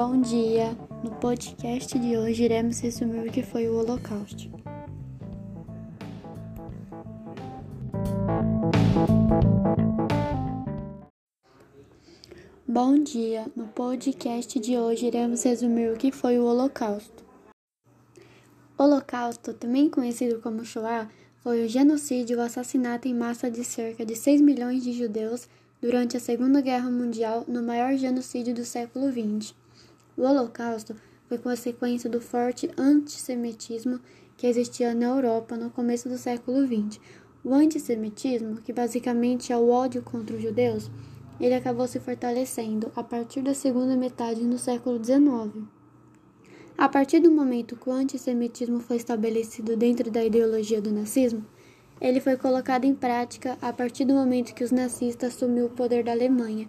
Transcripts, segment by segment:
Bom dia! No podcast de hoje iremos resumir o que foi o Holocausto. Bom dia! No podcast de hoje iremos resumir o que foi o Holocausto. Holocausto, também conhecido como Shoah, foi o genocídio ou assassinato em massa de cerca de 6 milhões de judeus durante a Segunda Guerra Mundial no maior genocídio do século XX. O Holocausto foi consequência do forte antissemitismo que existia na Europa no começo do século XX. O antissemitismo, que basicamente é o ódio contra os judeus, ele acabou se fortalecendo a partir da segunda metade do século XIX. A partir do momento que o antissemitismo foi estabelecido dentro da ideologia do nazismo, ele foi colocado em prática a partir do momento que os nazistas assumiu o poder da Alemanha.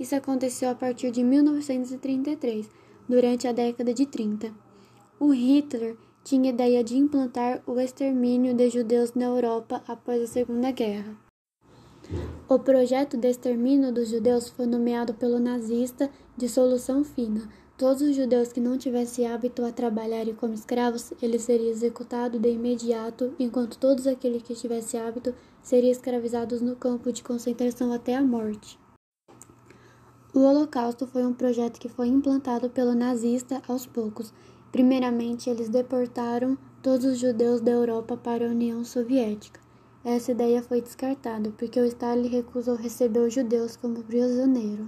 Isso aconteceu a partir de 1933, durante a década de 30. O Hitler tinha ideia de implantar o extermínio de judeus na Europa após a Segunda Guerra. O projeto de extermínio dos judeus foi nomeado pelo nazista de solução fina, Todos os judeus que não tivessem hábito a trabalharem como escravos, eles seriam executados de imediato, enquanto todos aqueles que tivessem hábito seriam escravizados no campo de concentração até a morte. O Holocausto foi um projeto que foi implantado pelo nazista aos poucos. Primeiramente, eles deportaram todos os judeus da Europa para a União Soviética. Essa ideia foi descartada porque o Stalin recusou receber os judeus como prisioneiros.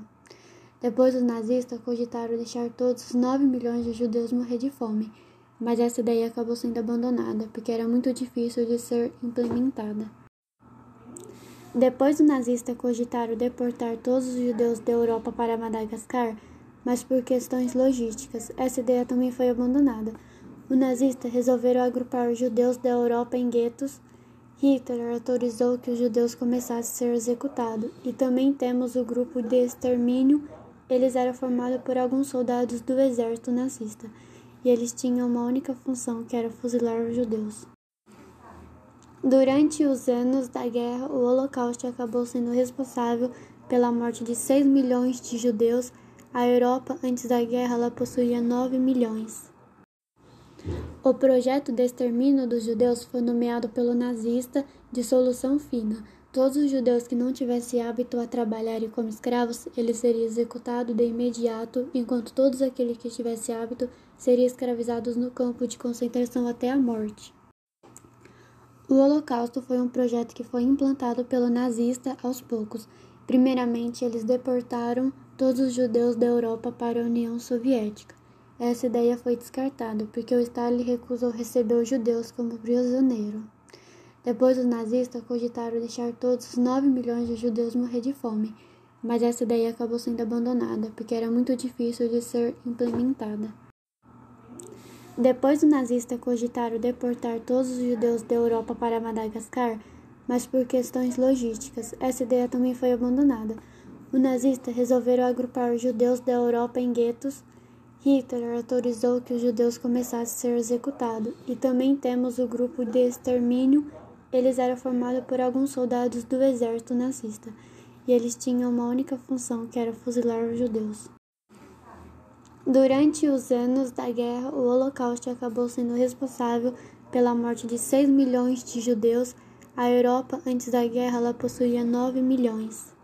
Depois, os nazistas cogitaram deixar todos os 9 milhões de judeus morrer de fome, mas essa ideia acabou sendo abandonada porque era muito difícil de ser implementada. Depois, os nazistas cogitaram deportar todos os judeus da Europa para Madagascar, mas por questões logísticas, essa ideia também foi abandonada. Os nazistas resolveram agrupar os judeus da Europa em guetos. Hitler autorizou que os judeus começassem a ser executados, e também temos o grupo de extermínio eles eram formados por alguns soldados do exército nazista, e eles tinham uma única função, que era fuzilar os judeus. Durante os anos da guerra, o Holocausto acabou sendo responsável pela morte de 6 milhões de judeus. A Europa, antes da guerra, ela possuía 9 milhões. O projeto de extermínio dos judeus foi nomeado pelo nazista de solução fina, Todos os judeus que não tivessem hábito a trabalharem como escravos, eles seriam executados de imediato, enquanto todos aqueles que tivessem hábito seriam escravizados no campo de concentração até a morte. O Holocausto foi um projeto que foi implantado pelo nazista aos poucos. Primeiramente, eles deportaram todos os judeus da Europa para a União Soviética. Essa ideia foi descartada porque o Stalin recusou receber os judeus como prisioneiros. Depois, os nazistas cogitaram deixar todos os 9 milhões de judeus morrer de fome, mas essa ideia acabou sendo abandonada porque era muito difícil de ser implementada. Depois, os nazistas cogitaram deportar todos os judeus da Europa para Madagascar, mas por questões logísticas, essa ideia também foi abandonada. Os nazistas resolveram agrupar os judeus da Europa em guetos. Hitler autorizou que os judeus começassem a ser executados, e também temos o grupo de extermínio eles eram formados por alguns soldados do exército nazista, e eles tinham uma única função, que era fuzilar os judeus. Durante os anos da guerra, o Holocausto acabou sendo responsável pela morte de 6 milhões de judeus. A Europa, antes da guerra, ela possuía 9 milhões.